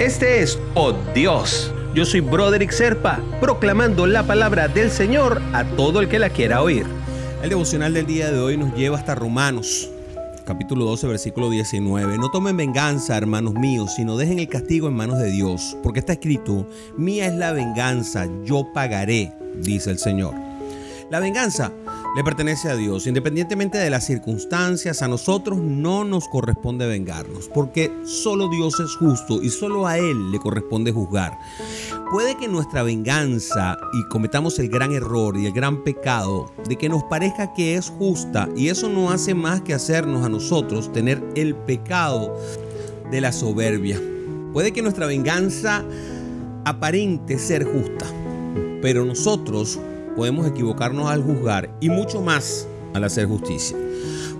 Este es Oh Dios. Yo soy Broderick Serpa, proclamando la palabra del Señor a todo el que la quiera oír. El devocional del día de hoy nos lleva hasta Romanos, capítulo 12, versículo 19. No tomen venganza, hermanos míos, sino dejen el castigo en manos de Dios, porque está escrito, mía es la venganza, yo pagaré, dice el Señor. La venganza le pertenece a Dios. Independientemente de las circunstancias, a nosotros no nos corresponde vengarnos, porque solo Dios es justo y solo a Él le corresponde juzgar. Puede que nuestra venganza y cometamos el gran error y el gran pecado de que nos parezca que es justa y eso no hace más que hacernos a nosotros tener el pecado de la soberbia. Puede que nuestra venganza aparente ser justa, pero nosotros podemos equivocarnos al juzgar y mucho más al hacer justicia.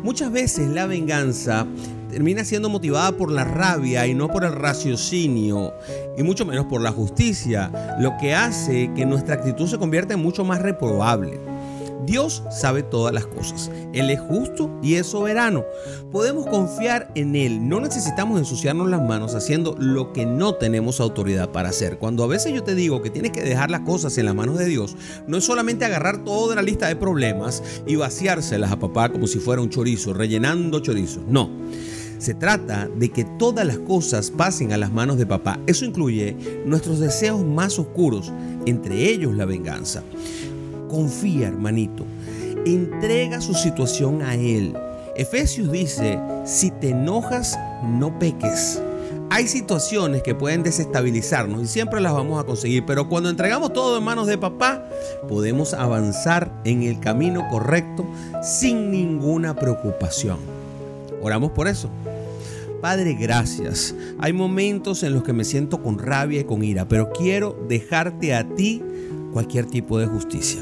Muchas veces la venganza termina siendo motivada por la rabia y no por el raciocinio y mucho menos por la justicia, lo que hace que nuestra actitud se convierta en mucho más reprobable. Dios sabe todas las cosas. Él es justo y es soberano. Podemos confiar en Él. No necesitamos ensuciarnos las manos haciendo lo que no tenemos autoridad para hacer. Cuando a veces yo te digo que tienes que dejar las cosas en las manos de Dios, no es solamente agarrar toda la lista de problemas y vaciárselas a papá como si fuera un chorizo, rellenando chorizos. No. Se trata de que todas las cosas pasen a las manos de papá. Eso incluye nuestros deseos más oscuros, entre ellos la venganza. Confía, hermanito. Entrega su situación a Él. Efesios dice, si te enojas, no peques. Hay situaciones que pueden desestabilizarnos y siempre las vamos a conseguir, pero cuando entregamos todo en manos de papá, podemos avanzar en el camino correcto sin ninguna preocupación. Oramos por eso. Padre, gracias. Hay momentos en los que me siento con rabia y con ira, pero quiero dejarte a ti cualquier tipo de justicia.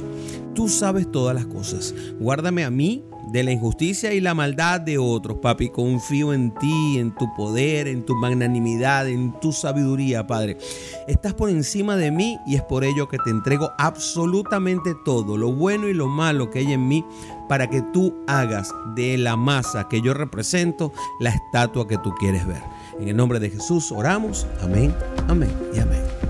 Tú sabes todas las cosas. Guárdame a mí de la injusticia y la maldad de otros, papi. Confío en ti, en tu poder, en tu magnanimidad, en tu sabiduría, Padre. Estás por encima de mí y es por ello que te entrego absolutamente todo, lo bueno y lo malo que hay en mí, para que tú hagas de la masa que yo represento la estatua que tú quieres ver. En el nombre de Jesús oramos. Amén, amén y amén.